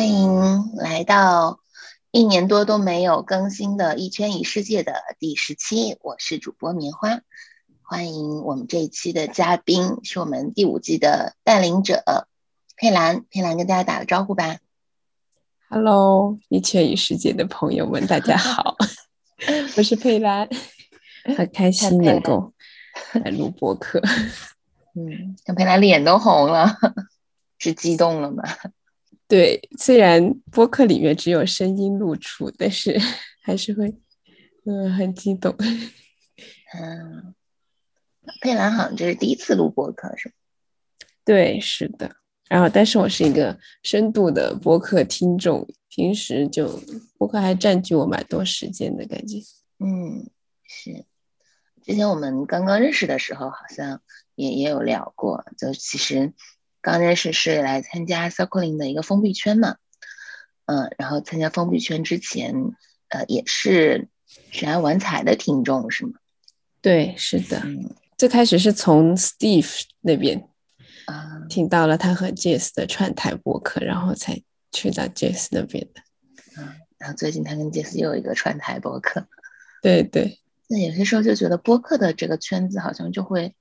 欢迎来到一年多都没有更新的《一圈一世界》的第十期，我是主播棉花。欢迎我们这一期的嘉宾，是我们第五季的带领者佩兰。佩兰跟大家打个招呼吧。Hello，一圈一世界的朋友们，大家好，我是佩兰，很开心能够来录播客。嗯，看佩兰脸都红了，是激动了吗？对，虽然播客里面只有声音露出，但是 还是会，嗯，很激动。嗯，佩兰好像这是第一次录播客，是吗？对，是的。然后，但是我是一个深度的播客听众，平时就播客还占据我蛮多时间的感觉。嗯，是。之前我们刚刚认识的时候，好像也也有聊过，就其实刚认识是来参加 Circling 的一个封闭圈嘛。嗯，然后参加封闭圈之前，呃，也是沈爱玩彩的听众，是吗？对，是的。最开始是从 Steve 那边。听到了他和 Jazz 的串台播客，然后才去到 Jazz 那边的。嗯，然后最近他跟 Jazz 又有一个串台播客。对对，那有些时候就觉得播客的这个圈子好像就会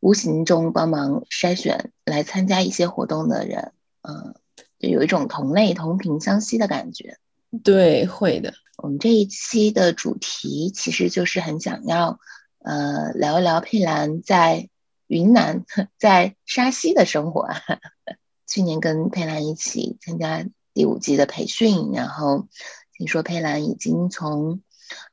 无形中帮忙筛选来参加一些活动的人，嗯，就有一种同类同频相吸的感觉。对，会的。我们这一期的主题其实就是很想要，呃，聊一聊佩兰在。云南 在沙溪的生活，去年跟佩兰一起参加第五季的培训，然后听说佩兰已经从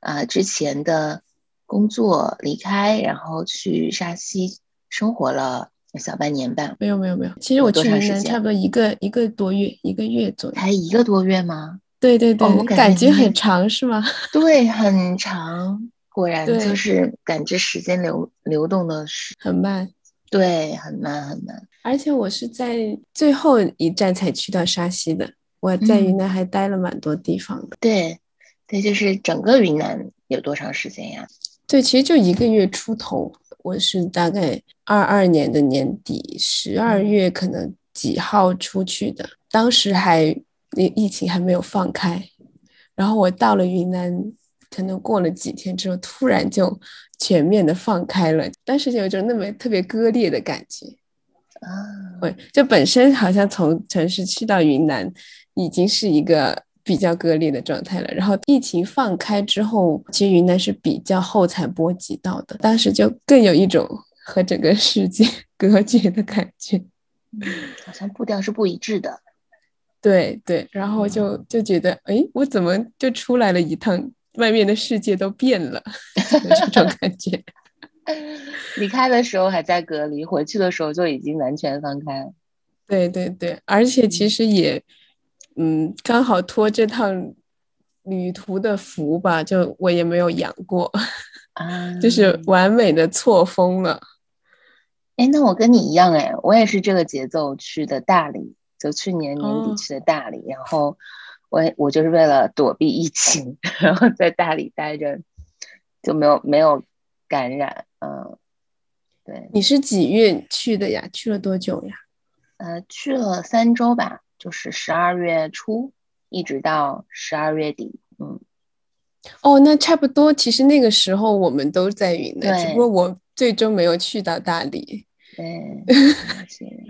啊之前的工作离开，然后去沙溪生活了小半年半。没有没有没有，其实我去云南差不多一个一个多月，一个月左右。才一个多月吗？对对对，我感觉很长是吗？对，很长。果然就是感知时间流流动的是很慢，对，很慢很慢。而且我是在最后一站才去到沙溪的，我在云南还待了蛮多地方的。对，对，就是整个云南有多长时间呀？对，其实就一个月出头。我是大概二二年的年底十二月可能几号出去的，当时还疫疫情还没有放开，然后我到了云南。可能过了几天之后，突然就全面的放开了，但是有一种那么特别割裂的感觉啊。会就本身好像从城市去到云南，已经是一个比较割裂的状态了。然后疫情放开之后，其实云南是比较后才波及到的，当时就更有一种和整个世界 隔绝的感觉，好像步调是不一致的。对对，然后就就觉得，哎，我怎么就出来了一趟？外面的世界都变了，这种感觉。离开的时候还在隔离，回去的时候就已经完全放开了。对对对，而且其实也，嗯，刚好托这趟旅途的福吧，就我也没有养过，啊，就是完美的错峰了。哎，那我跟你一样，哎，我也是这个节奏去的大理，就去年年底去的大理，然后。我我就是为了躲避疫情，然后在大理待着，就没有没有感染。嗯，对。你是几月去的呀？去了多久呀？呃，去了三周吧，就是十二月初一直到十二月底。嗯。哦，那差不多。其实那个时候我们都在云南，只不过我最终没有去到大理。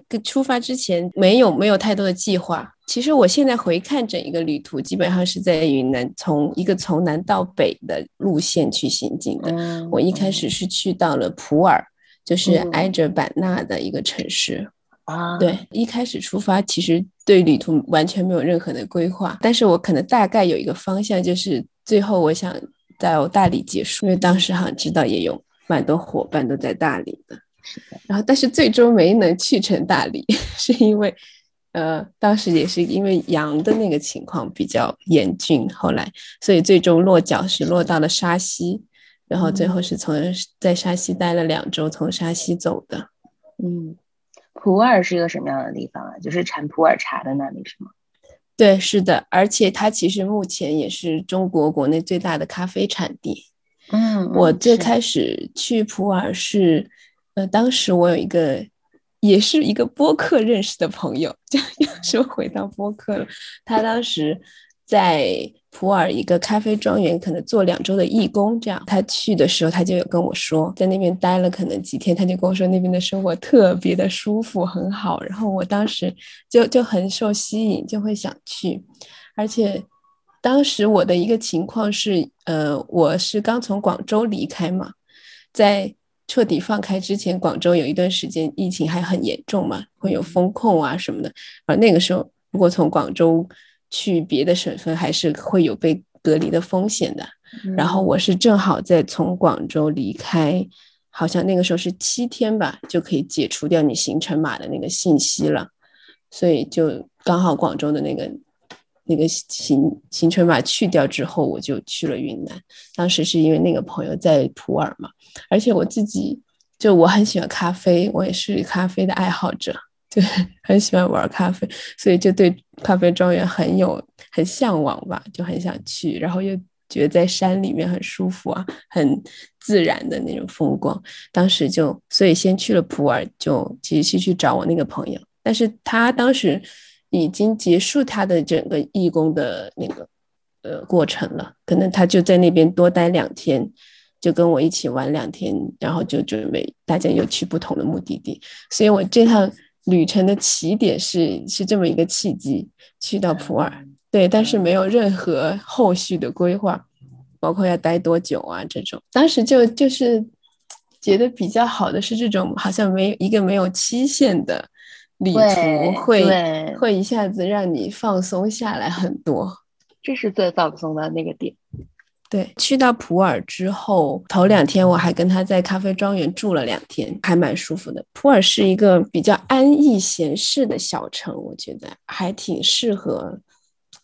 对，出发之前没有没有太多的计划。其实我现在回看整一个旅途，基本上是在云南从一个从南到北的路线去行进的。我一开始是去到了普洱，就是挨着版纳的一个城市。啊，对，一开始出发其实对旅途完全没有任何的规划，但是我可能大概有一个方向，就是最后我想在大理结束，因为当时好像知道也有蛮多伙伴都在大理的。然后，但是最终没能去成大理，是因为，呃，当时也是因为羊的那个情况比较严峻，后来，所以最终落脚是落到了沙溪，然后最后是从在沙溪待了两周，从沙溪走的。嗯，普洱是一个什么样的地方啊？就是产普洱茶的那里是吗？对，是的，而且它其实目前也是中国国内最大的咖啡产地。嗯，我最开始去普洱是。呃，当时我有一个也是一个播客认识的朋友，就又说回到播客了。他当时在普洱一个咖啡庄园，可能做两周的义工，这样他去的时候，他就有跟我说，在那边待了可能几天，他就跟我说那边的生活特别的舒服，很好。然后我当时就就很受吸引，就会想去，而且。当时我的一个情况是，呃，我是刚从广州离开嘛，在彻底放开之前，广州有一段时间疫情还很严重嘛，会有风控啊什么的。而那个时候，如果从广州去别的省份，还是会有被隔离的风险的。然后我是正好在从广州离开，好像那个时候是七天吧，就可以解除掉你行程码的那个信息了，所以就刚好广州的那个。那个行行程码去掉之后，我就去了云南。当时是因为那个朋友在普洱嘛，而且我自己就我很喜欢咖啡，我也是咖啡的爱好者，就 很喜欢玩咖啡，所以就对咖啡庄园很有很向往吧，就很想去。然后又觉得在山里面很舒服啊，很自然的那种风光。当时就所以先去了普洱，就其实是去找我那个朋友，但是他当时。已经结束他的整个义工的那个呃过程了，可能他就在那边多待两天，就跟我一起玩两天，然后就准备大家又去不同的目的地。所以我这趟旅程的起点是是这么一个契机，去到普洱，对，但是没有任何后续的规划，包括要待多久啊这种。当时就就是觉得比较好的是这种，好像没有一个没有期限的。旅途会会一下子让你放松下来很多，这是最放松的那个点。对，去到普洱之后，头两天我还跟他在咖啡庄园住了两天，还蛮舒服的。普洱是一个比较安逸闲适的小城，我觉得还挺适合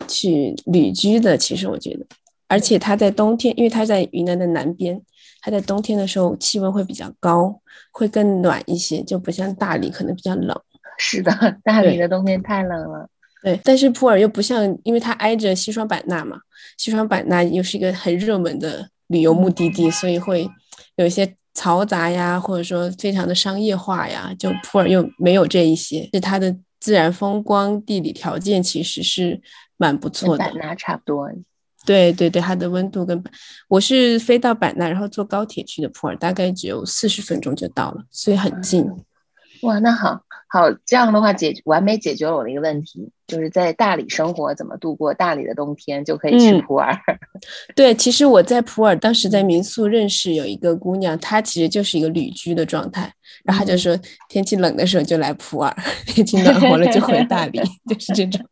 去旅居的。其实我觉得，而且它在冬天，因为它在云南的南边，它在冬天的时候气温会比较高，会更暖一些，就不像大理可能比较冷。是的，大理的冬天太冷了。对，但是普洱又不像，因为它挨着西双版纳嘛，西双版纳又是一个很热门的旅游目的地，所以会有一些嘈杂呀，或者说非常的商业化呀。就普洱又没有这一些，是它的自然风光、地理条件其实是蛮不错的。版纳差不多。对对对，它的温度跟我是飞到版纳，然后坐高铁去的普洱，大概只有四十分钟就到了，所以很近。哇，那好。好，这样的话解完美解决了我的一个问题，就是在大理生活怎么度过大理的冬天，就可以去普洱。对，其实我在普洱当时在民宿认识有一个姑娘，她其实就是一个旅居的状态，然后她就说天气冷的时候就来普洱，天气暖和了就回大理，就是这种，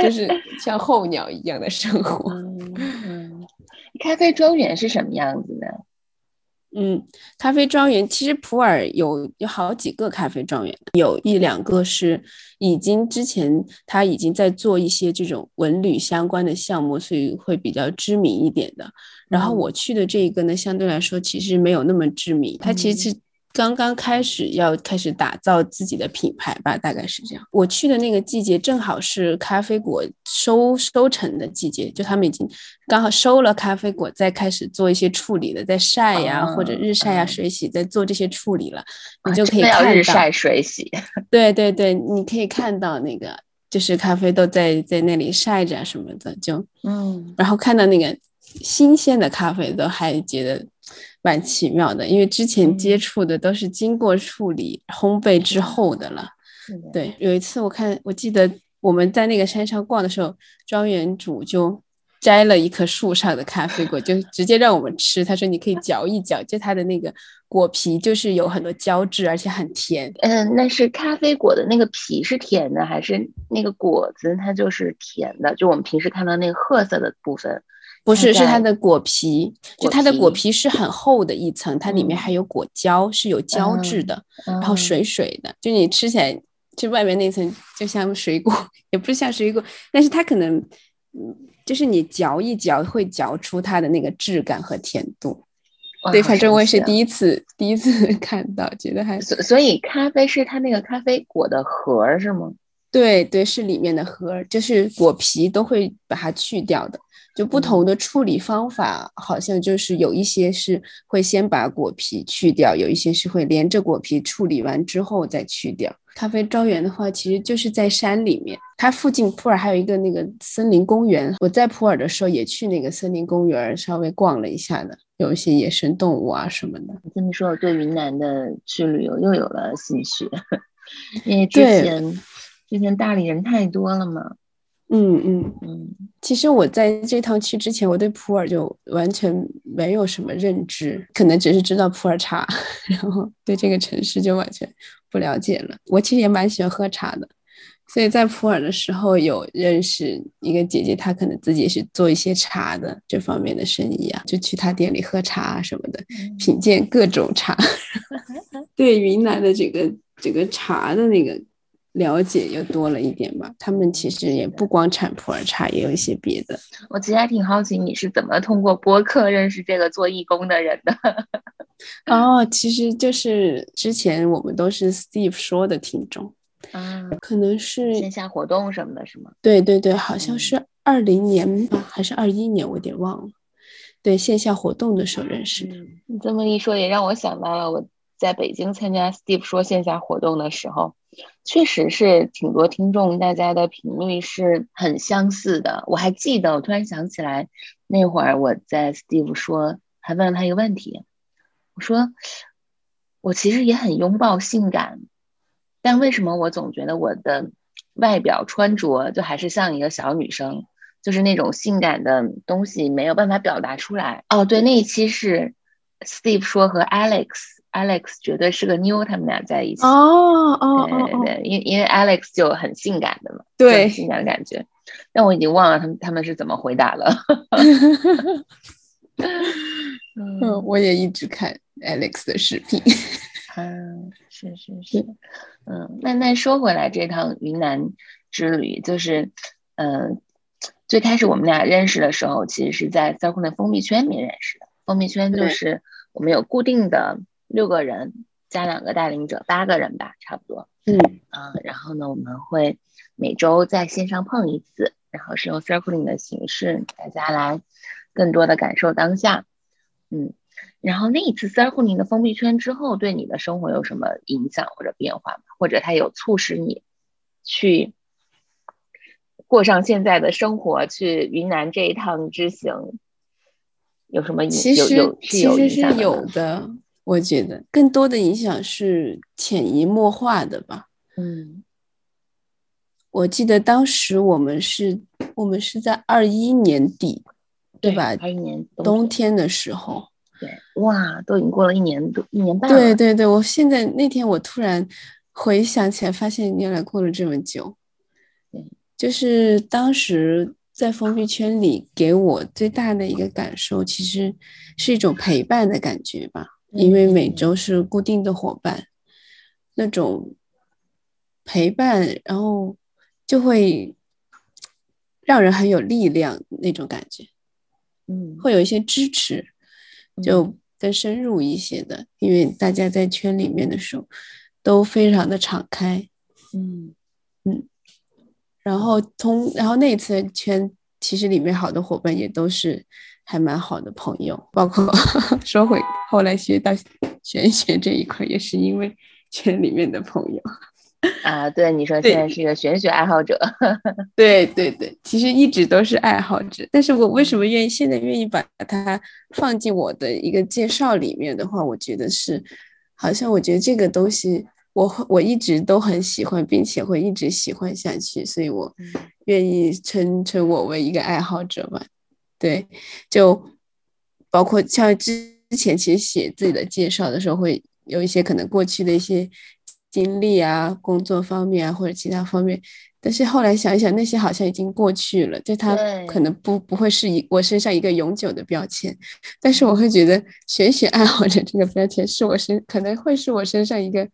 就是像候鸟一样的生活。嗯，咖啡庄园是什么样子的？嗯，咖啡庄园其实普洱有有好几个咖啡庄园，有一两个是已经之前他已经在做一些这种文旅相关的项目，所以会比较知名一点的。然后我去的这一个呢，相对来说其实没有那么知名，它其实是。刚刚开始要开始打造自己的品牌吧，大概是这样。我去的那个季节正好是咖啡果收收成的季节，就他们已经刚好收了咖啡果，再开始做一些处理的，在晒呀或者日晒呀水洗，在做这些处理了。你就可以看到日晒水洗。对对对，你可以看到那个就是咖啡豆在在那里晒着什么的，就嗯，然后看到那个新鲜的咖啡豆还觉得。蛮奇妙的，因为之前接触的都是经过处理、烘焙之后的了。对，有一次我看，我记得我们在那个山上逛的时候，庄园主就摘了一棵树上的咖啡果，就直接让我们吃。他说：“你可以嚼一嚼，就它的那个果皮就是有很多胶质，而且很甜。”嗯，那是咖啡果的那个皮是甜的，还是那个果子它就是甜的？就我们平时看到那个褐色的部分。不是，是它的果皮，就它的果皮是很厚的一层，它里面还有果胶，是有胶质的，然后水水的，就你吃起来，就外面那层就像水果，也不是像水果，但是它可能，嗯，就是你嚼一嚼会嚼出它的那个质感和甜度。对，反正我也是第一次第一次 看到，觉得还所所以咖啡是它那个咖啡果的核是吗？对对，是里面的核，就是果皮都会把它去掉的。就不同的处理方法，好像就是有一些是会先把果皮去掉，有一些是会连着果皮处理完之后再去掉。咖啡庄园的话，其实就是在山里面，它附近普洱还有一个那个森林公园。我在普洱的时候也去那个森林公园稍微逛了一下的，有一些野生动物啊什么的。你这么说，我对云南的去旅游又有了兴趣，因为之前之前大理人太多了嘛。嗯嗯嗯，其实我在这趟去之前，我对普洱就完全没有什么认知，可能只是知道普洱茶，然后对这个城市就完全不了解了。我其实也蛮喜欢喝茶的，所以在普洱的时候有认识一个姐姐，她可能自己是做一些茶的这方面的生意啊，就去她店里喝茶啊什么的，品鉴各种茶，对云南的这个这个茶的那个。了解又多了一点吧，他们其实也不光产普洱茶，也有一些别的。我其实还挺好奇你是怎么通过播客认识这个做义工的人的。哦，其实就是之前我们都是 Steve 说的听众，啊，可能是线下活动什么的，是吗？对对对，好像是二零年吧，还是二一年，我有点忘了。对，线下活动的时候认识的。你这么一说，也让我想到了我在北京参加 Steve 说线下活动的时候。确实是挺多听众，大家的频率是很相似的。我还记得，我突然想起来，那会儿我在 Steve 说，还问了他一个问题，我说，我其实也很拥抱性感，但为什么我总觉得我的外表穿着就还是像一个小女生，就是那种性感的东西没有办法表达出来？哦，对，那一期是 Steve 说和 Alex。Alex 绝对是个妞，他们俩在一起。哦哦对对对，因因为 Alex 就很性感的嘛，对，性感的感觉。但我已经忘了他们他们是怎么回答了。嗯，我也一直看 Alex 的视频。嗯，是是是。嗯，那那说回来，这趟云南之旅，就是嗯，最开始我们俩认识的时候，其实是在 Circle 的封闭圈里面认识的。封闭圈就是我们有固定的。六个人加两个带领者，八个人吧，差不多。嗯啊，然后呢，我们会每周在线上碰一次，然后是用 circling 的形式，大家来更多的感受当下。嗯，然后那一次 circling 的封闭圈之后，对你的生活有什么影响或者变化吗？或者它有促使你去过上现在的生活，去云南这一趟之行有什么影？其实其实是有的。我觉得更多的影响是潜移默化的吧。嗯，我记得当时我们是，我们是在二一年底，对吧？二一年冬天的时候。对，哇，都已经过了一年多，一年半了。对对对，我现在那天我突然回想起来，发现原来过了这么久。对，就是当时在封闭圈里，给我最大的一个感受，其实是一种陪伴的感觉吧。因为每周是固定的伙伴，那种陪伴，然后就会让人很有力量那种感觉，嗯，会有一些支持，就更深入一些的。因为大家在圈里面的时候都非常的敞开，嗯嗯，然后通，然后那次圈其实里面好多伙伴也都是。还蛮好的朋友，包括 说回后来学到玄学这一块，也是因为圈里面的朋友啊。对，你说现在是一个玄学爱好者，对对对，其实一直都是爱好者。但是我为什么愿意现在愿意把它放进我的一个介绍里面的话，我觉得是，好像我觉得这个东西我我一直都很喜欢，并且会一直喜欢下去，所以我愿意称称我为一个爱好者吧。对，就包括像之之前其实写自己的介绍的时候，会有一些可能过去的一些经历啊，工作方面啊，或者其他方面。但是后来想一想，那些好像已经过去了，就它可能不不会是一我身上一个永久的标签。但是我会觉得玄学爱好者这个标签是我身可能会是我身上一个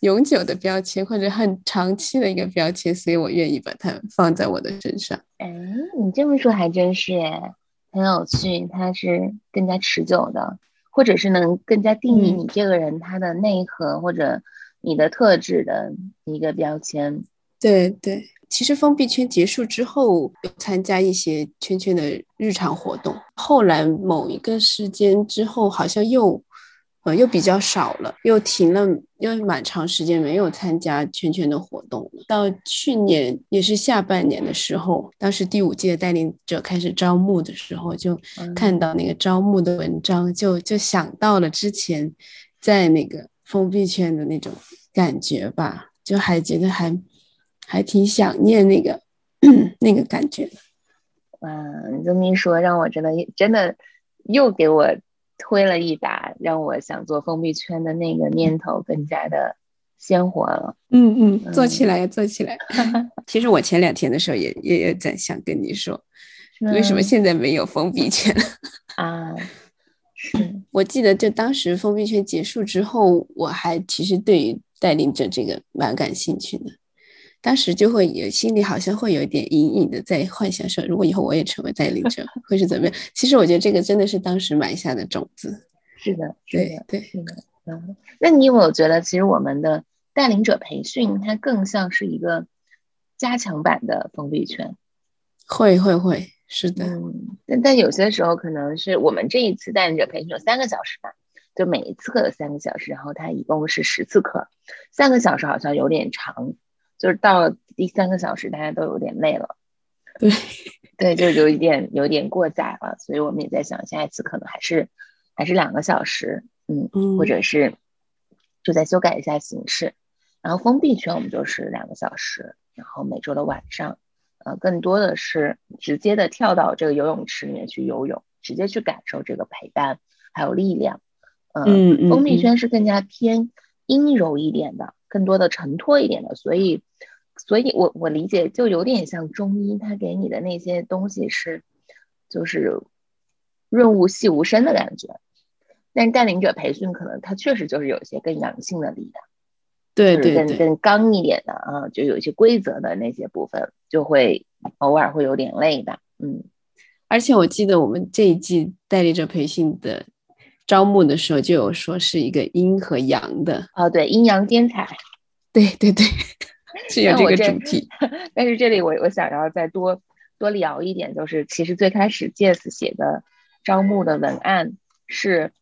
永久的标签，或者很长期的一个标签，所以我愿意把它放在我的身上。哎，你这么说还真是哎。很有趣，它是更加持久的，或者是能更加定义你这个人他的内核或者你的特质的一个标签。对对，其实封闭圈结束之后，参加一些圈圈的日常活动。后来某一个时间之后，好像又，呃，又比较少了，又停了，又蛮长时间没有参加圈圈的活动。到去年也是下半年的时候，当时第五届带领者开始招募的时候，就看到那个招募的文章，就就想到了之前在那个封闭圈的那种感觉吧，就还觉得还。还挺想念那个 那个感觉的，嗯，你这么一说，让我真的真的又给我推了一把，让我想做封闭圈的那个念头更加的鲜活了。嗯嗯，做起来，做起来。其实我前两天的时候也也也在想跟你说，为什么现在没有封闭圈 啊？是我记得，就当时封闭圈结束之后，我还其实对于带领者这个蛮感兴趣的。当时就会有心里好像会有一点隐隐的在幻想说，如果以后我也成为带领者，会是怎么样？其实我觉得这个真的是当时埋下的种子。是的，对对是的。嗯，那你有没有觉得，其实我们的带领者培训它更像是一个加强版的封闭圈？会会会，是的。嗯，但但有些时候可能是我们这一次带领者培训有三个小时吧，就每一次课有三个小时，然后它一共是十次课，三个小时好像有点长。就是到了第三个小时，大家都有点累了，对，对，就有一点有点过载了，所以我们也在想，下一次可能还是还是两个小时，嗯，或者是就再修改一下形式。然后封闭圈我们就是两个小时，然后每周的晚上，呃，更多的是直接的跳到这个游泳池里面去游泳，直接去感受这个陪伴还有力量。嗯，封闭圈是更加偏阴柔一点的。更多的承托一点的，所以，所以我我理解就有点像中医，他给你的那些东西是，就是润物细无声的感觉。但是带领者培训可能它确实就是有一些更阳性的力量，对对对，更更刚一点的啊，就有一些规则的那些部分，就会偶尔会有点累的，嗯。而且我记得我们这一季带领者培训的。招募的时候就有说是一个阴和阳的哦，对，阴阳兼采，对对对，是有这个主 题。但是这里我我想要再多多聊一点，就是其实最开始 Jess 写的招募的文案是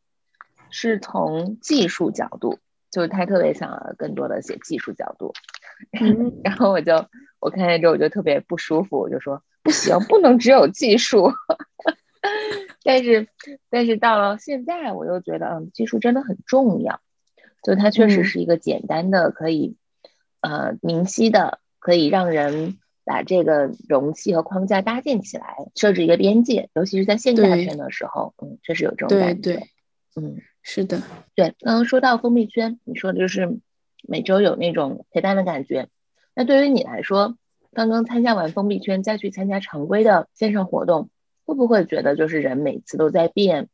是从技术角度，就是他特别想要更多的写技术角度，然后我就我看见之后我就特别不舒服，我就说不行，不能只有技术。但是，但是到了现在，我又觉得，嗯，技术真的很重要。就它确实是一个简单的，可以，呃，明晰的，可以让人把这个容器和框架搭建起来，设置一个边界。尤其是在线下圈的时候，嗯，确实有这种感觉。嗯，是的，对。刚刚说到封闭圈，你说的就是每周有那种陪伴的感觉。那对于你来说，刚刚参加完封闭圈，再去参加常规的线上活动。会不会觉得就是人每次都在变，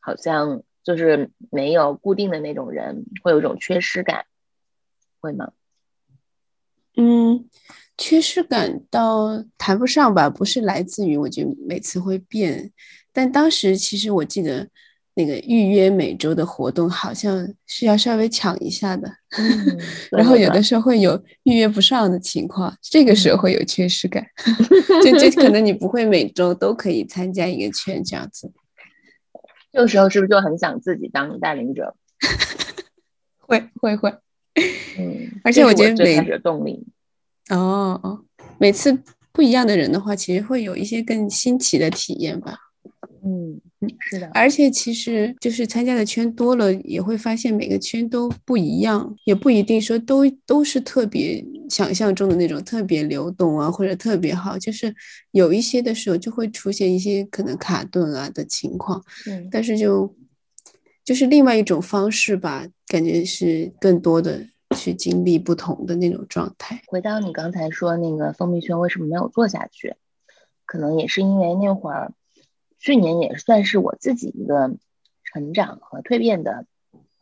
好像就是没有固定的那种人，会有一种缺失感，会吗？嗯，缺失感倒谈不上吧，不是来自于我觉得每次会变，但当时其实我记得。那个预约每周的活动好像是要稍微抢一下的，然后有的时候会有预约不上的情况，这个时候会有缺失感，就就可能你不会每周都可以参加一个圈这样子，这个时候是不是就很想自己当带领者？会会会，嗯，而且我觉得每动力。哦哦，每次不一样的人的话，其实会有一些更新奇的体验吧。嗯嗯，是的，而且其实就是参加的圈多了，也会发现每个圈都不一样，也不一定说都都是特别想象中的那种特别流动啊，或者特别好，就是有一些的时候就会出现一些可能卡顿啊的情况。嗯，但是就就是另外一种方式吧，感觉是更多的去经历不同的那种状态。回到你刚才说那个封闭圈为什么没有做下去，可能也是因为那会儿。去年也算是我自己一个成长和蜕变的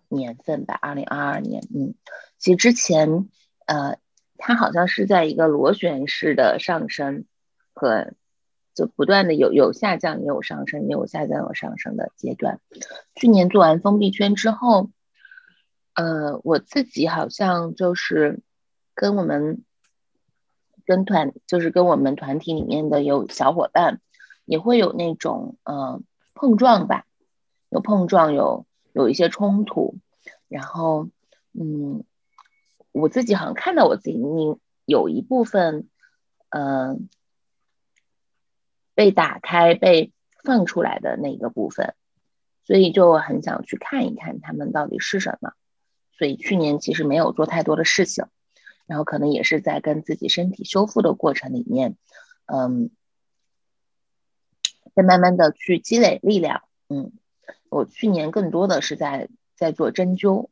年份吧，二零二二年。嗯，其实之前，呃，它好像是在一个螺旋式的上升和就不断的有有下降，也有上升，也有下降有上升的阶段。去年做完封闭圈之后，呃，我自己好像就是跟我们跟团就是跟我们团体里面的有小伙伴也会有那种呃碰撞吧，有碰撞，有有一些冲突，然后嗯，我自己好像看到我自己你有一部分嗯被打开被放出来的那个部分，所以就很想去看一看他们到底是什么，所以去年其实没有做太多的事情。然后可能也是在跟自己身体修复的过程里面，嗯，在慢慢的去积累力量。嗯，我去年更多的是在在做针灸，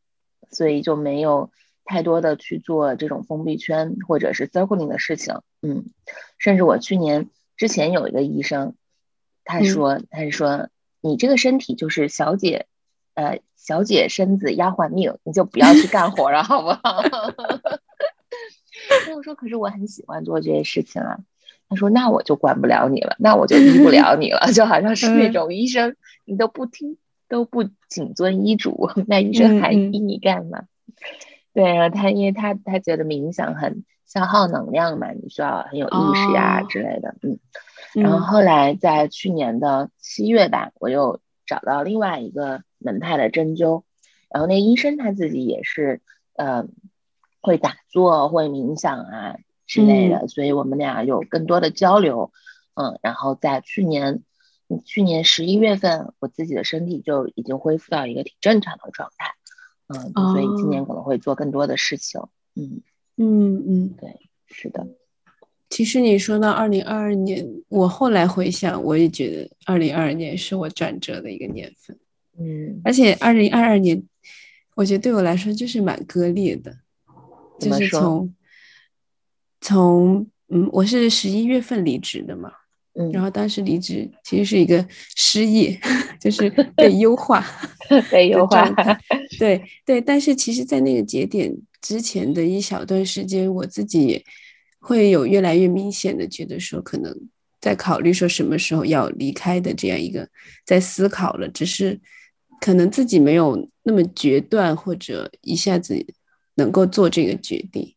所以就没有太多的去做这种封闭圈或者是 circling 的事情。嗯，甚至我去年之前有一个医生，他说他是说你这个身体就是小姐，呃，小姐身子丫鬟命，你就不要去干活了，好不好？那 我说，可是我很喜欢做这些事情啊。他说，那我就管不了你了，那我就医不了你了，就好像是那种医生，你都不听，都不谨遵医嘱，那医生还医你干嘛？对啊，他因为他他觉得冥想很消耗能量嘛，你需要很有意识呀之类的。嗯，然后后来在去年的七月吧，我又找到另外一个门派的针灸，然后那医生他自己也是，呃。会打坐，会冥想啊之类的，所以我们俩有更多的交流，嗯，然后在去年，去年十一月份，我自己的身体就已经恢复到一个挺正常的状态，嗯，所以今年可能会做更多的事情，嗯。嗯嗯，对，是的。其实你说到二零二二年，我后来回想，我也觉得二零二二年是我转折的一个年份，嗯，而且二零二二年，我觉得对我来说就是蛮割裂的。就是从从嗯，我是十一月份离职的嘛，嗯，然后当时离职其实是一个失业，就是被 优化，被优化，对对。但是其实，在那个节点之前的一小段时间，我自己会有越来越明显的觉得说，可能在考虑说什么时候要离开的这样一个在思考了，只是可能自己没有那么决断，或者一下子。能够做这个决定，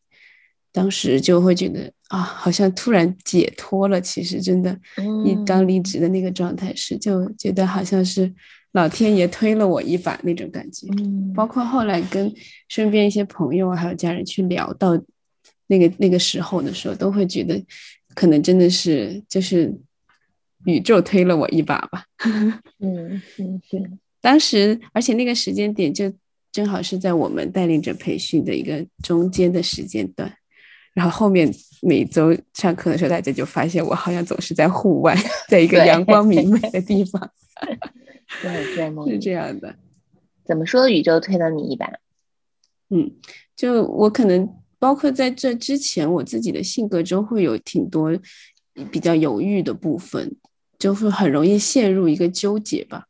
当时就会觉得啊，好像突然解脱了。其实真的，你刚离职的那个状态是，就觉得好像是老天爷推了我一把那种感觉。嗯，包括后来跟身边一些朋友还有家人去聊到那个那个时候的时候，都会觉得可能真的是就是宇宙推了我一把吧。嗯 嗯，对。当时，而且那个时间点就。正好是在我们带领者培训的一个中间的时间段，然后后面每周上课的时候，大家就发现我好像总是在户外，在一个阳光明媚 的地方。对，是这样的。怎么说？宇宙推了你一把？嗯，就我可能包括在这之前，我自己的性格中会有挺多比较犹豫的部分，就会很容易陷入一个纠结吧，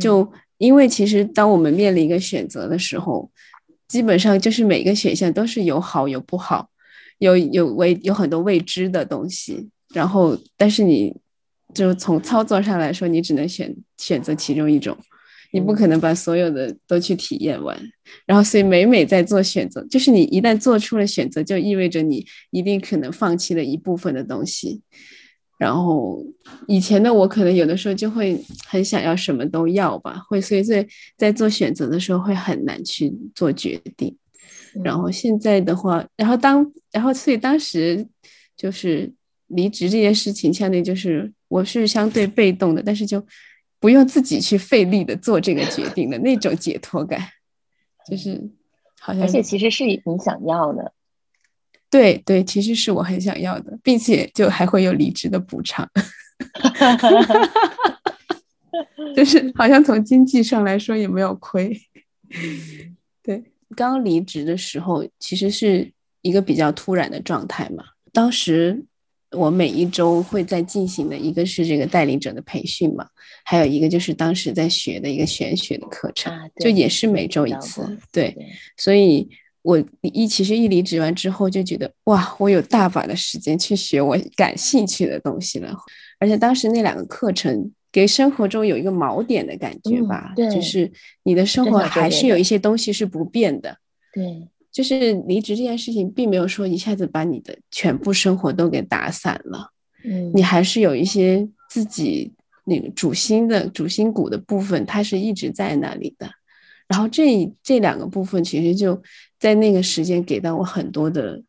就。因为其实当我们面临一个选择的时候，基本上就是每个选项都是有好有不好，有有未有很多未知的东西。然后，但是你就从操作上来说，你只能选选择其中一种，你不可能把所有的都去体验完。然后，所以每每在做选择，就是你一旦做出了选择，就意味着你一定可能放弃了一部分的东西。然后以前的我可能有的时候就会很想要什么都要吧，会所以在在做选择的时候会很难去做决定。然后现在的话，然后当然后所以当时就是离职这件事情，相对就是我是相对被动的，但是就不用自己去费力的做这个决定的那种解脱感，就是好像而且其实是你想要的。对对，其实是我很想要的，并且就还会有离职的补偿，就是好像从经济上来说也没有亏。对，刚离职的时候其实是一个比较突然的状态嘛。当时我每一周会在进行的一个是这个带领者的培训嘛，还有一个就是当时在学的一个玄学的课程，就也是每周一次。对，所以。我一其实一离职完之后就觉得哇，我有大把的时间去学我感兴趣的东西了，而且当时那两个课程给生活中有一个锚点的感觉吧，就是你的生活还是有一些东西是不变的，对，就是离职这件事情，并没有说一下子把你的全部生活都给打散了，嗯，你还是有一些自己那个主心的主心骨的部分，它是一直在那里的。然后这这两个部分，其实就在那个时间给到我很多的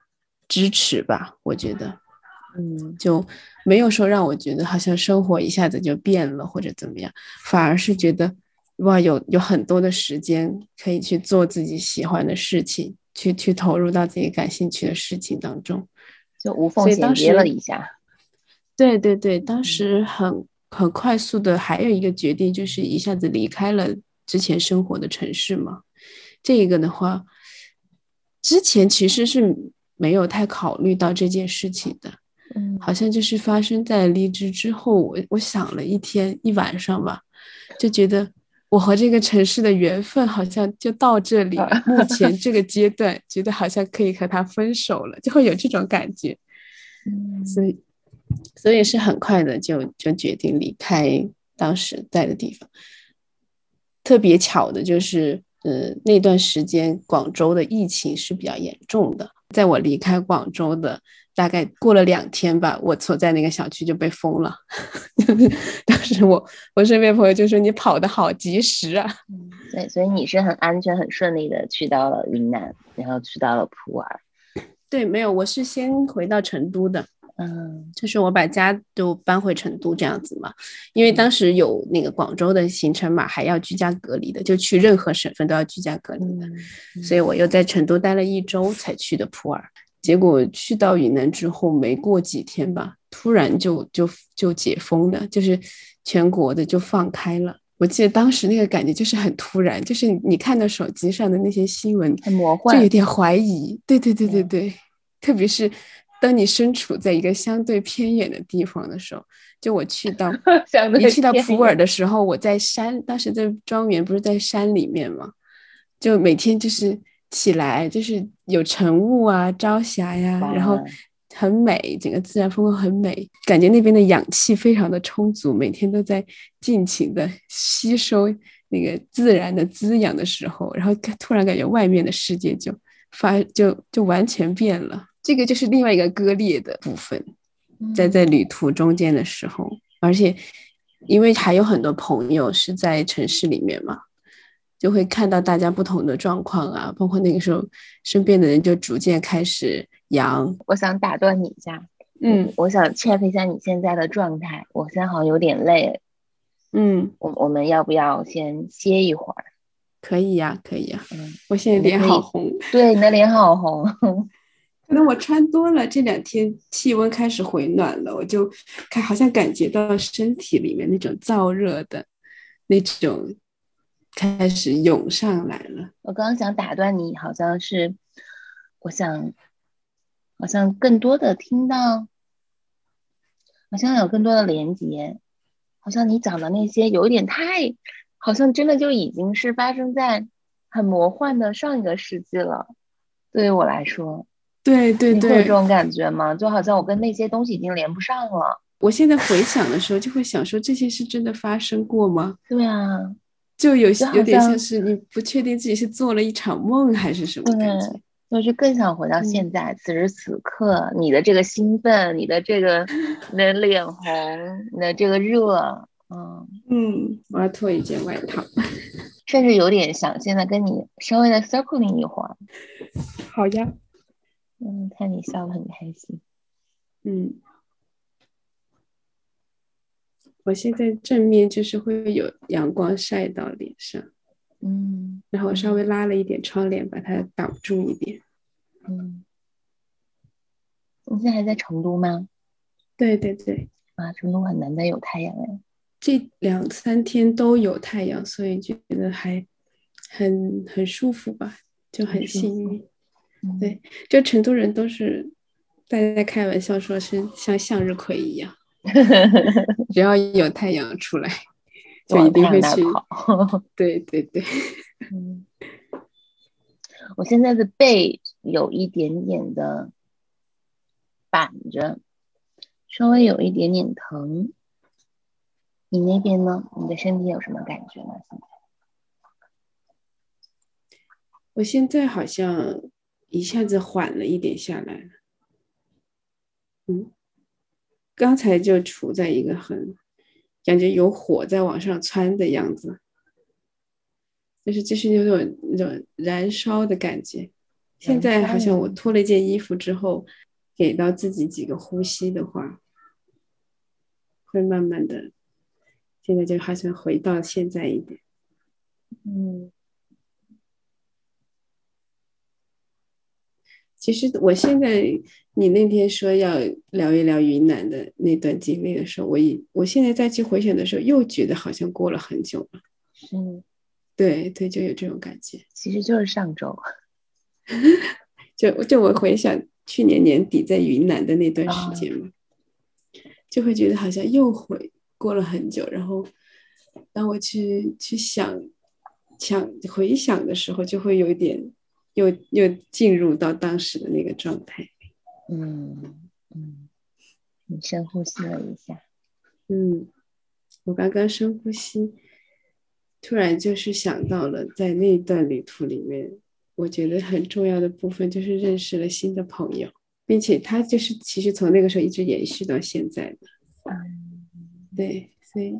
支持吧，我觉得，嗯，就没有说让我觉得好像生活一下子就变了或者怎么样，反而是觉得哇，有有很多的时间可以去做自己喜欢的事情，去去投入到自己感兴趣的事情当中，就无缝衔接了一下。对对对，当时很很快速的，还有一个决定就是一下子离开了。之前生活的城市嘛，这个的话，之前其实是没有太考虑到这件事情的，嗯，好像就是发生在离职之后，我我想了一天一晚上吧，就觉得我和这个城市的缘分好像就到这里，目前这个 阶段，觉得好像可以和他分手了，就会有这种感觉，嗯，所以所以是很快的就就决定离开当时在的地方。特别巧的就是，呃，那段时间广州的疫情是比较严重的。在我离开广州的大概过了两天吧，我所在那个小区就被封了。当时我我身边朋友就说：“你跑得好及时啊！”对，所以你是很安全、很顺利的去到了云南，然后去到了普洱。对，没有，我是先回到成都的。嗯，就是我把家都搬回成都这样子嘛，因为当时有那个广州的行程嘛，还要居家隔离的，就去任何省份都要居家隔离的，所以我又在成都待了一周才去的普洱。结果去到云南之后，没过几天吧，突然就就就解封了，就是全国的就放开了。我记得当时那个感觉就是很突然，就是你看到手机上的那些新闻，很魔幻，就有点怀疑。对对对对对，特别是。当你身处在一个相对偏远的地方的时候，就我去到 一去到普洱的时候，我在山，当时在庄园，不是在山里面嘛，就每天就是起来，就是有晨雾啊、朝霞呀，然后很美，整个自然风光很美，感觉那边的氧气非常的充足，每天都在尽情的吸收那个自然的滋养的时候，然后突然感觉外面的世界就发就就完全变了。这个就是另外一个割裂的部分，在在旅途中间的时候，而且因为还有很多朋友是在城市里面嘛，就会看到大家不同的状况啊，包括那个时候身边的人就逐渐开始阳。我想打断你一下，嗯，我想 check 一下你现在的状态，我现在好像有点累，嗯，我我们要不要先歇一会儿？可以呀，可以呀，嗯，我现在脸好红，对，你的脸好红。可能我穿多了，这两天气温开始回暖了，我就看好像感觉到身体里面那种燥热的那种开始涌上来了。我刚刚想打断你，好像是我想，好像更多的听到，好像有更多的连接，好像你讲的那些有一点太，好像真的就已经是发生在很魔幻的上一个世纪了，对于我来说。对对对，会有这种感觉吗？就好像我跟那些东西已经连不上了。我现在回想的时候，就会想说这些是真的发生过吗？对啊，就有有点像是你不确定自己是做了一场梦还是什么感觉。就是更想回到现在，此时此刻，你的这个兴奋，你的这个，你的脸红，你的这个热，嗯嗯，我要脱一件外套，甚至有点想现在跟你稍微的 circling 一会儿。好呀。嗯，看你笑得很开心。嗯，我现在正面就是会有阳光晒到脸上，嗯，然后稍微拉了一点窗帘把它挡住一点。嗯，你现在还在成都吗？对对对。啊，成都很难得有太阳哎。这两三天都有太阳，所以觉得还很很舒服吧，就很幸运。对，就成都人都是大家在开玩笑说是像向日葵一样，只要有太阳出来，就一定会去跑。对对对，嗯，我现在的背有一点点的板着，稍微有一点点疼。你那边呢？你的身体有什么感觉吗？现在？我现在好像。一下子缓了一点下来了。嗯，刚才就处在一个很感觉有火在往上窜的样子，就是就是有种那种燃烧的感觉。现在好像我脱了一件衣服之后，给到自己几个呼吸的话，会慢慢的，现在就好像回到现在一点。嗯。其实我现在，你那天说要聊一聊云南的那段经历的时候，我一我现在再去回想的时候，又觉得好像过了很久了。嗯，对对，就有这种感觉。其实就是上周，就就我回想去年年底在云南的那段时间嘛，就会觉得好像又回过了很久。然后当我去去想想回想的时候，就会有一点。又又进入到当时的那个状态，嗯嗯，你深呼吸了一下，嗯，我刚刚深呼吸，突然就是想到了在那段旅途里面，我觉得很重要的部分就是认识了新的朋友，并且他就是其实从那个时候一直延续到现在的，嗯，对，所以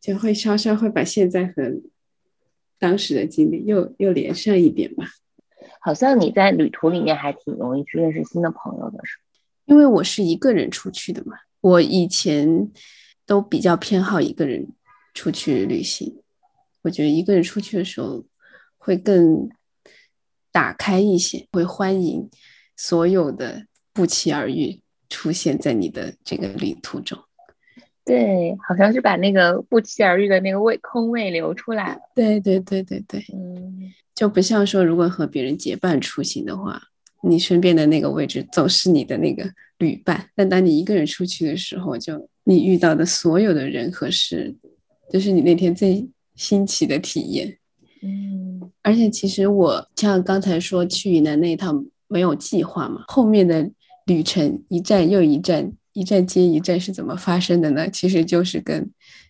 就会稍稍会把现在和当时的经历又又连上一点吧。好像你在旅途里面还挺容易去认识新的朋友的，是因为我是一个人出去的嘛。我以前都比较偏好一个人出去旅行，我觉得一个人出去的时候会更打开一些，会欢迎所有的不期而遇出现在你的这个旅途中。对，好像是把那个不期而遇的那个位空位留出来了。对对对对对，嗯。就不像说，如果和别人结伴出行的话，你身边的那个位置总是你的那个旅伴。但当你一个人出去的时候，就你遇到的所有的人和事，就是你那天最新奇的体验。嗯，而且其实我像刚才说去云南那一趟没有计划嘛，后面的旅程一站又一站，一站接一站是怎么发生的呢？其实就是跟。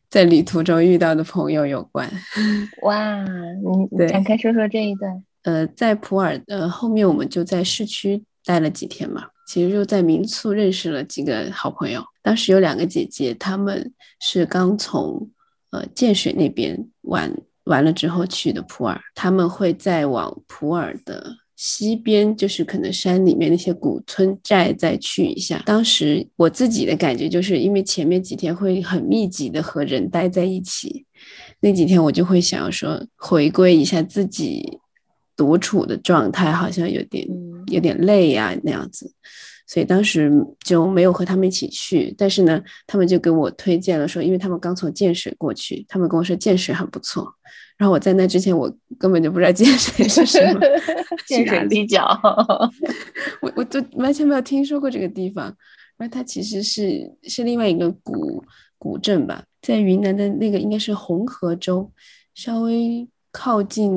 在旅途中遇到的朋友有关，哇，你展开说说这一段。呃，在普洱，呃，后面我们就在市区待了几天嘛，其实就在民宿认识了几个好朋友。当时有两个姐姐，她们是刚从呃建水那边玩完了之后去的普洱，他们会再往普洱的。西边就是可能山里面那些古村寨再去一下。当时我自己的感觉就是因为前面几天会很密集的和人待在一起，那几天我就会想要说回归一下自己独处的状态，好像有点有点累呀那样子，所以当时就没有和他们一起去。但是呢，他们就给我推荐了说，因为他们刚从建水过去，他们跟我说建水很不错。然后我在那之前，我根本就不知道建水是什么，建水立角，我我都完全没有听说过这个地方。然后它其实是是另外一个古古镇吧，在云南的那个应该是红河州，稍微靠近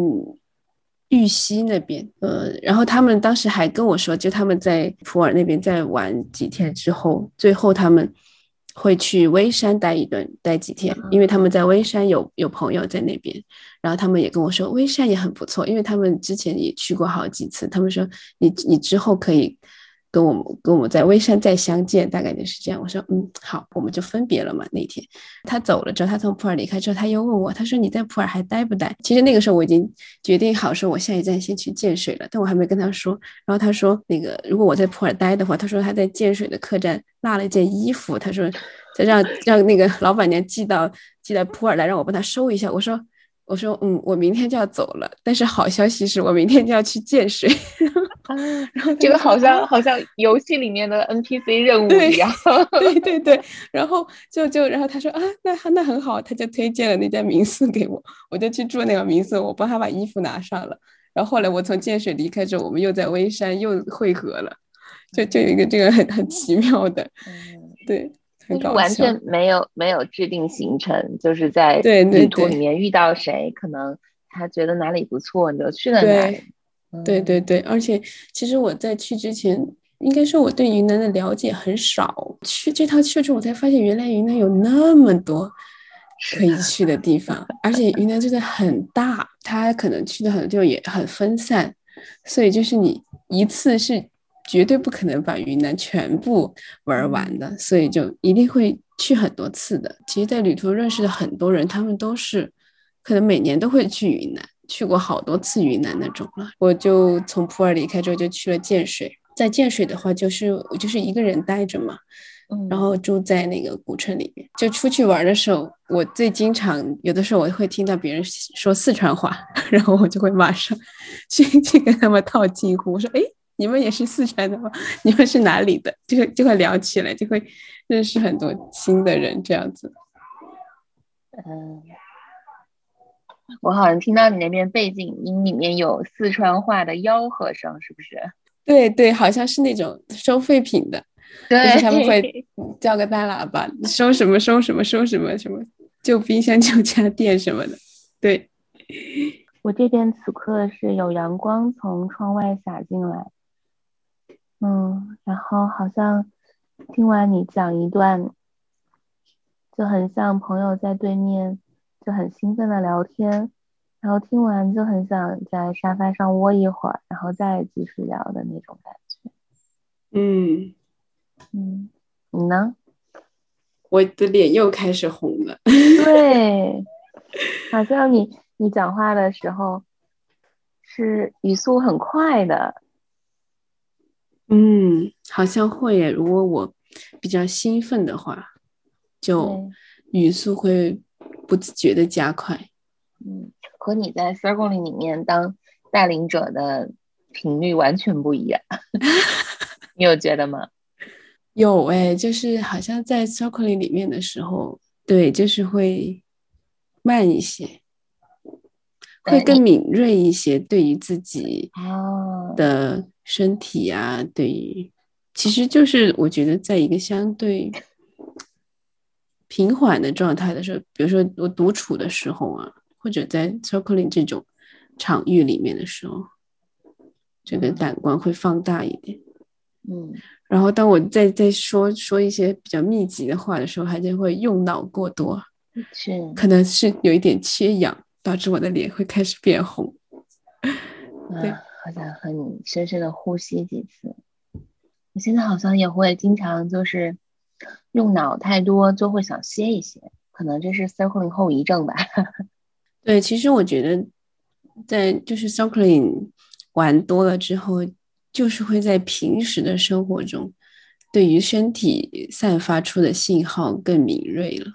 玉溪那边。呃，然后他们当时还跟我说，就他们在普洱那边再玩几天之后，最后他们。会去微山待一段，待几天，因为他们在微山有有朋友在那边，然后他们也跟我说微山也很不错，因为他们之前也去过好几次，他们说你你之后可以。跟我们跟我们在微山再相见，大概就是这样。我说嗯好，我们就分别了嘛。那天他走了之后，他从普洱离开之后，他又问我，他说你在普洱还待不待？其实那个时候我已经决定好，说我下一站先去建水了，但我还没跟他说。然后他说那个如果我在普洱待的话，他说他在建水的客栈落了一件衣服，他说再让让那个老板娘寄到寄到普洱来，让我帮他收一下。我说我说嗯，我明天就要走了，但是好消息是我明天就要去建水。啊，然后这个好像好像游戏里面的 NPC 任务一样，对对对，然后就就然后他说啊，那那很好，他就推荐了那家民宿给我，我就去住那个民宿，我帮他把衣服拿上了，然后后来我从建水离开之后，我们又在微山又汇合了，就就有一个这个很很奇妙的，嗯，对，很搞笑，完全没有没有制定行程，就是在旅途里面遇到谁，可能他觉得哪里不错，你就去了哪里。对对对，而且其实我在去之前，应该说我对云南的了解很少。去这趟去之后，我才发现原来云南有那么多可以去的地方，而且云南真的很大，它可能去的很多地方也很分散。所以就是你一次是绝对不可能把云南全部玩完的，所以就一定会去很多次的。其实，在旅途认识的很多人，他们都是可能每年都会去云南，去过好多次云南那种了。我就从普洱离开之后，就去了建水。在建水的话，就是我就是一个人待着嘛。然后住在那个古城里面，就出去玩的时候，我最经常有的时候我会听到别人说四川话，然后我就会马上 去去跟他们套近乎，我说：“哎，你们也是四川的吗？你们是哪里的？”就会就会聊起来，就会认识很多新的人，这样子。嗯，我好像听到你那边背景音里面有四川话的吆喝声，是不是？对对，好像是那种收废品的。对，他们会 叫个大喇叭，收什么收什么收什么什么，旧冰箱旧家电什么的。对，我这边此刻是有阳光从窗外洒进来，嗯，然后好像听完你讲一段，就很像朋友在对面就很兴奋的聊天，然后听完就很想在沙发上窝一会儿，然后再继续聊的那种感觉。嗯。嗯，你呢？我的脸又开始红了。对，好像你你讲话的时候是语速很快的。嗯，好像会耶。如果我比较兴奋的话，就语速会不自觉的加快。嗯，和你在 circle 里面当带领者的频率完全不一样。你有觉得吗？有哎，就是好像在 circle 里面的时候，对，就是会慢一些，会更敏锐一些，对于自己的身体啊，对于，其实就是我觉得在一个相对平缓的状态的时候，比如说我独处的时候啊，或者在 circling 这种场域里面的时候，这个感官会放大一点，嗯。然后，当我在在说说一些比较密集的话的时候，还是会用脑过多，是，可能是有一点缺氧，导致我的脸会开始变红。对，好想和你深深的呼吸几次。我现在好像也会经常就是用脑太多，就会想歇一歇，可能这是 circling 后遗症吧。对，其实我觉得在就是 circling 玩多了之后。就是会在平时的生活中，对于身体散发出的信号更敏锐了。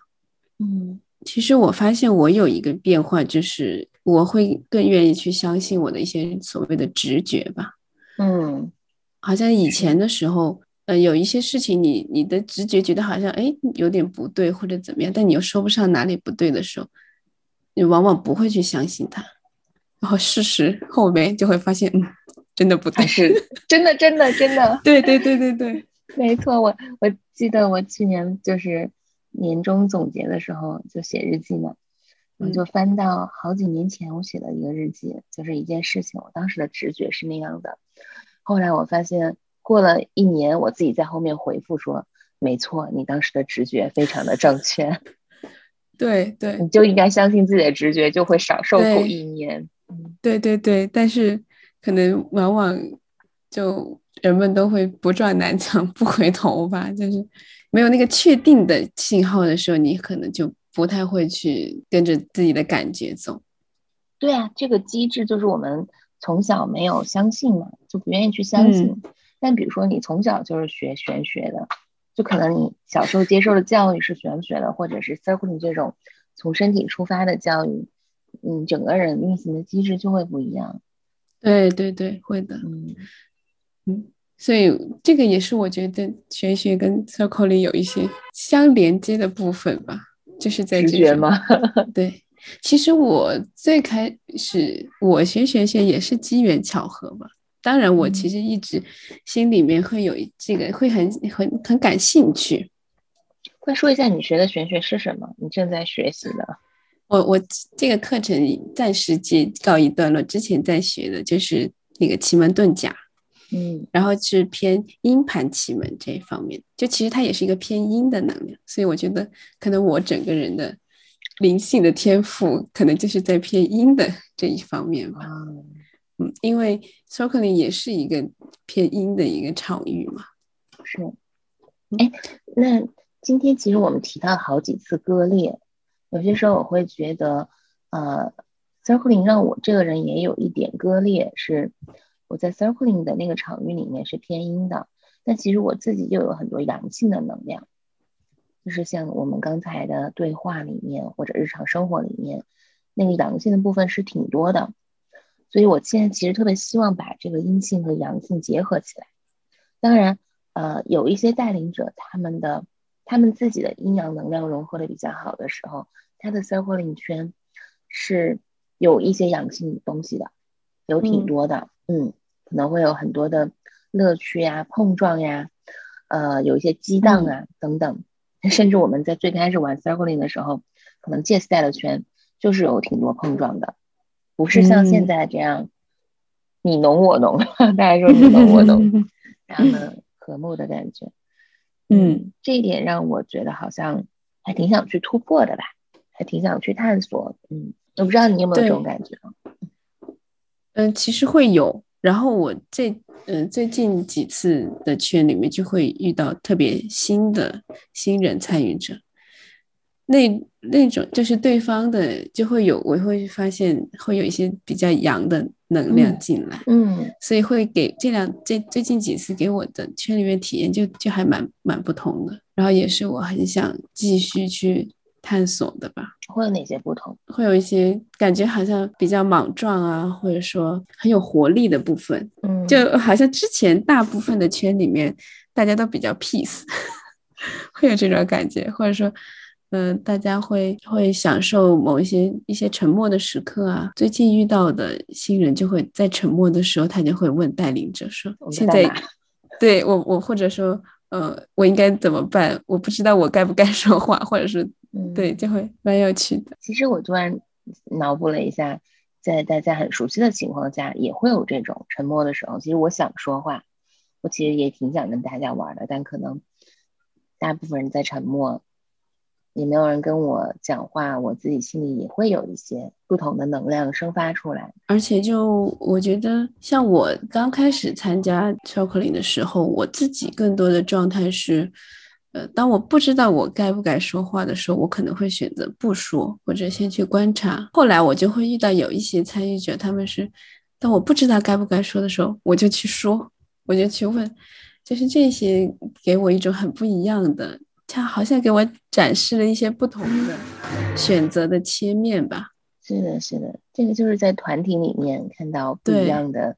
嗯，其实我发现我有一个变化，就是我会更愿意去相信我的一些所谓的直觉吧。嗯，好像以前的时候，呃，有一些事情，你你的直觉觉得好像哎有点不对或者怎么样，但你又说不上哪里不对的时候，你往往不会去相信它。然后事实后面就会发现，嗯。真的不对，是真的，真的，真的，对对对对对，没错。我我记得我去年就是年终总结的时候就写日记嘛，我就翻到好几年前我写的一个日记，就是一件事情，我当时的直觉是那样的。后来我发现过了一年，我自己在后面回复说，没错，你当时的直觉非常的正确。对 对，你就应该相信自己的直觉，就会少受苦一年。对对对，但是。可能往往就人们都会不撞南墙不回头吧，就是没有那个确定的信号的时候，你可能就不太会去跟着自己的感觉走。对啊，这个机制就是我们从小没有相信嘛，就不愿意去相信。但比如说你从小就是学玄学的，就可能你小时候接受的教育是玄学的，或者是 circling 这种从身体出发的教育，嗯，整个人运行的机制就会不一样。对对对，会的，嗯嗯，所以这个也是我觉得玄学跟 circle 里有一些相连接的部分吧，就是在直觉吗？对，其实我最开始我学玄学也是机缘巧合吧，当然我其实一直心里面会有这个，会很很很感兴趣。快说一下你学的玄学是什么？你正在学习的。我我这个课程暂时接告一段落，之前在学的就是那个奇门遁甲，嗯，然后是偏阴盘奇门这一方面，就其实它也是一个偏阴的能量，所以我觉得可能我整个人的灵性的天赋可能就是在偏阴的这一方面吧。嗯，因为 circling 也是一个偏阴的一个场域嘛。是，哎，那今天其实我们提到好几次割裂，有些时候我会觉得，呃，circling 让我这个人也有一点割裂，是我在 circling 的那个场域里面是偏阴的，但其实我自己就有很多阳性的能量，就是像我们刚才的对话里面或者日常生活里面，那个阳性的部分是挺多的。所以，我现在其实特别希望把这个阴性和阳性结合起来。当然，呃，有一些带领者，他们的他们自己的阴阳能量融合的比较好的时候，他的 circling 圈是有一些阳性东西的，有挺多的，嗯，可能会有很多的乐趣呀、碰撞呀，呃，有一些激荡啊等等。甚至我们在最开始玩 circling 的时候，可能借 style 圈就是有挺多碰撞的。不是像现在这样，你侬我侬，大家说你侬我侬，这样的和睦的感觉。嗯，这一点让我觉得好像还挺想去突破的吧，还挺想去探索。嗯，我不知道你有没有这种感觉。嗯，其实会有。然后我这嗯最近几次的圈里面就会遇到特别新的新人参与者。那那种就是对方的就会有，我会发现会有一些比较阳的能量进来，嗯，所以会给这两这最近几次给我的圈里面体验就就还蛮蛮不同的，然后也是我很想继续去探索的吧。会有哪些不同？会有一些感觉好像比较莽撞啊，或者说很有活力的部分，嗯，就好像之前大部分的圈里面大家都比较 peace，会有这种感觉，或者说。嗯，大家会会享受某一些一些沉默的时刻啊。最近遇到的新人就会在沉默的时候，他就会问带领者说：“现在，对我我或者说，呃，我应该怎么办？我不知道我该不该 说话，或者是对，就会蛮有趣的。其实我突然脑补了一下，在大家很熟悉的情况下，也会有这种沉默的时候。其实我想说话，我其实也挺想跟大家玩的，但可能大部分人在沉默。也没有人跟我讲话，我自己心里也会有一些不同的能量生发出来。而且，就我觉得，像我刚开始参加巧克力的时候，我自己更多的状态是，呃，当我不知道我该不该说话的时候，我可能会选择不说，或者先去观察。后来我就会遇到有一些参与者，他们是，当我不知道该不该说的时候，我就去说，我就去问，就是这些给我一种很不一样的。他好像给我展示了一些不同的 选择的切面吧。是的，是的，这个就是在团体里面看到不一样的、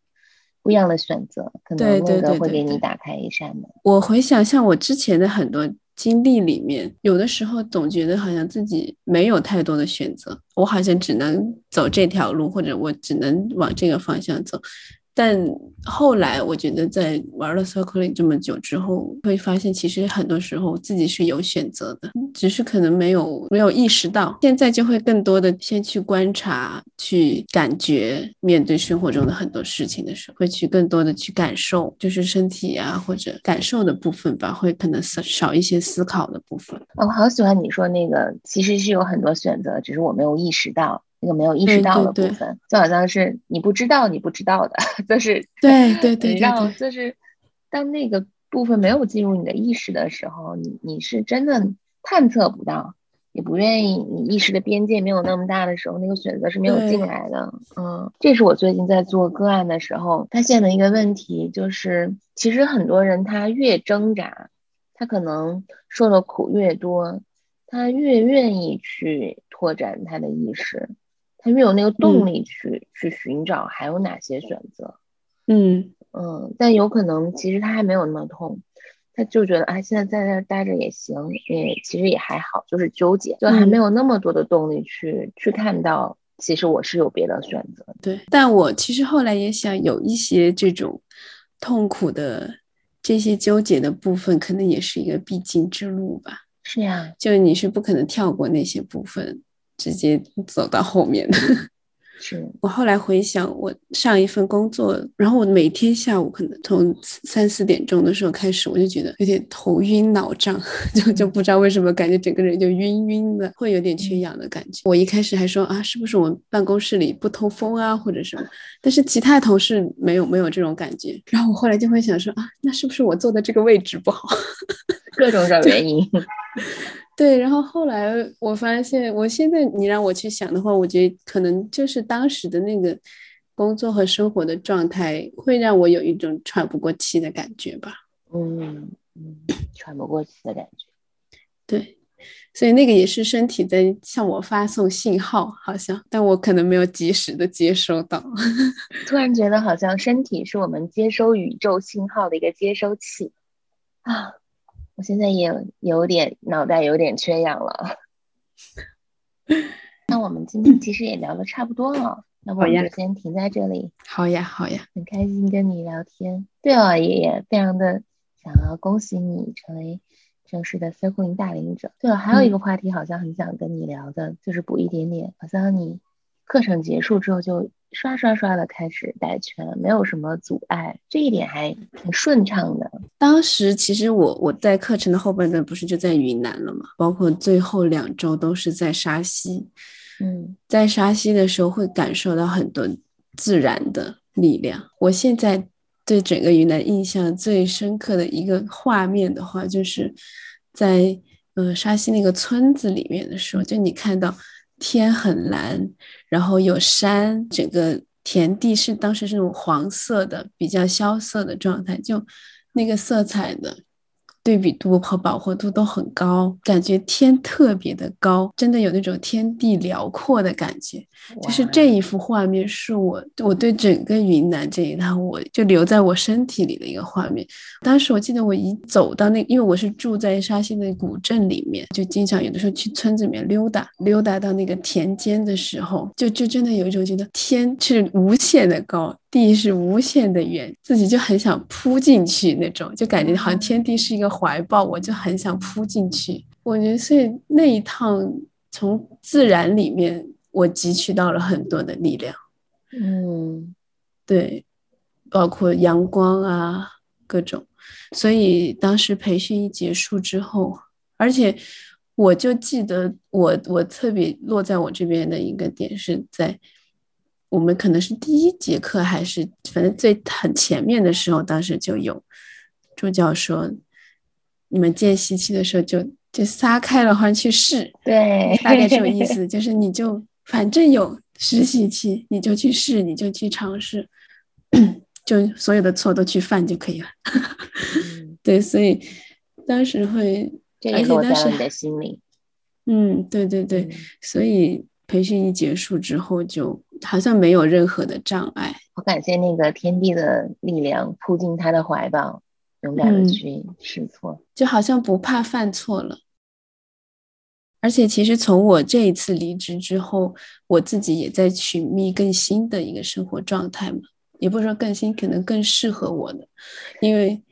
不一样的选择，可能那个会给你打开一扇门。我回想，像我之前的很多经历里面，有的时候总觉得好像自己没有太多的选择，我好像只能走这条路，或者我只能往这个方向走。但后来，我觉得在玩了 circling 这么久之后，会发现其实很多时候自己是有选择的，只是可能没有没有意识到。现在就会更多的先去观察、去感觉，面对生活中的很多事情的时候，会去更多的去感受，就是身体啊或者感受的部分吧，会可能少少一些思考的部分。我好喜欢你说那个，其实是有很多选择，只是我没有意识到。那个没有意识到的部分，就好像是你不知道你不知道的，就是对对对，然后就是当那个部分没有进入你的意识的时候，你你是真的探测不到，也不愿意，你意识的边界没有那么大的时候，那个选择是没有进来的。嗯，这是我最近在做个案的时候发现的一个问题，就是其实很多人他越挣扎，他可能受的苦越多，他越愿意去拓展他的意识。他没有那个动力去去寻找还有哪些选择，嗯嗯，但有可能其实他还没有那么痛，他就觉得啊，现在在那待着也行，也其实也还好，就是纠结，就还没有那么多的动力去去看到，其实我是有别的选择。对，但我其实后来也想，有一些这种痛苦的这些纠结的部分，可能也是一个必经之路吧。是呀，就是你是不可能跳过那些部分。直接走到后面的，是我后来回想，我上一份工作，然后我每天下午可能从三四点钟的时候开始，我就觉得有点头晕脑胀，就就不知道为什么感觉整个人就晕晕的，会有点缺氧的感觉。我一开始还说啊，是不是我们办公室里不通风啊，或者什么？但是其他同事没有没有这种感觉。然后我后来就会想说啊，那是不是我坐的这个位置不好？各种找原因。对，然后后来我发现，我现在你让我去想的话，我觉得可能就是当时的那个工作和生活的状态，会让我有一种喘不过气的感觉吧。嗯嗯，喘不过气的感觉。对，所以那个也是身体在向我发送信号，好像，但我可能没有及时的接收到。突然觉得好像身体是我们接收宇宙信号的一个接收器啊。我现在也有点脑袋有点缺氧了，那我们今天其实也聊的差不多了，那我们就先停在这里。好呀，好呀，很开心跟你聊天。对哦，爷爷非常的想要恭喜你成为正式的 Circle 大领者。对了，还有一个话题好像很想跟你聊的，就是补一点点，好像你课程结束之后就。刷刷刷的开始带圈，没有什么阻碍，这一点还挺顺畅的。当时其实我我在课程的后半段不是就在云南了嘛，包括最后两周都是在沙溪。嗯，在沙溪的时候会感受到很多自然的力量。我现在对整个云南印象最深刻的一个画面的话，就是在呃沙溪那个村子里面的时候，就你看到。天很蓝，然后有山，整个田地是当时是那种黄色的，比较萧瑟的状态，就那个色彩的。对比度和饱和度都很高，感觉天特别的高，真的有那种天地辽阔的感觉。就是这一幅画面，是我我对整个云南这一趟，我就留在我身体里的一个画面。当时我记得我一走到那，因为我是住在沙溪的古镇里面，就经常有的时候去村子里面溜达，溜达到那个田间的时候，就就真的有一种觉得天是无限的高。地是无限的远，自己就很想扑进去那种，就感觉好像天地是一个怀抱，我就很想扑进去。我觉得，所以那一趟从自然里面，我汲取到了很多的力量。嗯，对，包括阳光啊，各种。所以当时培训一结束之后，而且我就记得我我特别落在我这边的一个点是在。我们可能是第一节课，还是反正最很前面的时候，当时就有助教说，你们见习期的时候就就撒开了欢去试，对，大概这种意思，就是你就反正有实习期，你就去试，你就去尝试，就所有的错都去犯就可以了。对，所以当时会，而且当时你的心里，嗯，对对对，所以。培训一结束之后，就好像没有任何的障碍。我感谢那个天地的力量，扑进他的怀抱，勇敢的去试错，就好像不怕犯错了。而且，其实从我这一次离职之后，我自己也在寻觅更新的一个生活状态嘛，也不是说更新，可能更适合我的，因为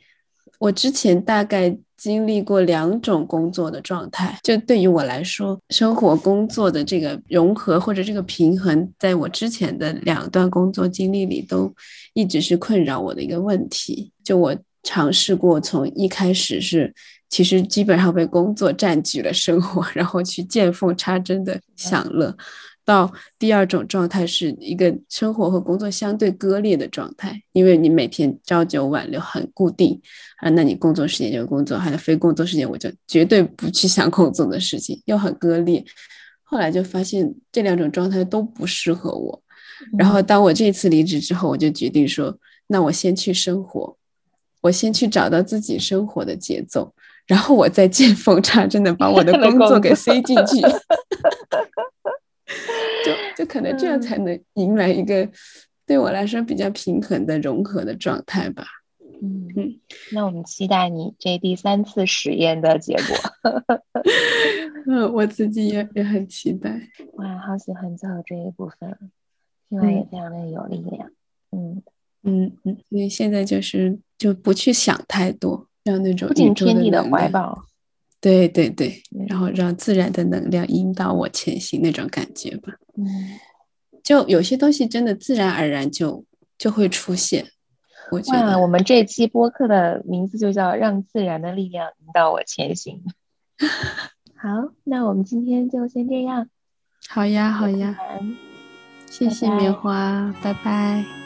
我之前大概。经历过两种工作的状态，就对于我来说，生活工作的这个融合或者这个平衡，在我之前的两段工作经历里，都一直是困扰我的一个问题。就我尝试过，从一开始是其实基本上被工作占据了生活，然后去见缝插针的享乐。到第二种状态是一个生活和工作相对割裂的状态，因为你每天朝九晚六很固定啊，那你工作时间就工作，还有非工作时间我就绝对不去想工作的事情，又很割裂。后来就发现这两种状态都不适合我，然后当我这次离职之后，我就决定说，那我先去生活，我先去找到自己生活的节奏，然后我再见缝插针的把我的工作给塞进去。就就可能这样才能迎来一个对我来说比较平衡的融合的状态吧。嗯嗯，那我们期待你这第三次实验的结果。嗯，我自己也也很期待。哇，好喜欢最后这一部分，听完也非常的有力量。嗯嗯嗯，所以现在就是就不去想太多，让那种进天地的怀抱。对对对，然后让自然的能量引导我前行那种感觉吧。嗯，就有些东西真的自然而然就就会出现。我觉哇，得我们这期播客的名字就叫“让自然的力量引导我前行”。好，那我们今天就先这样。好呀，好呀，谢谢拜拜棉花，拜拜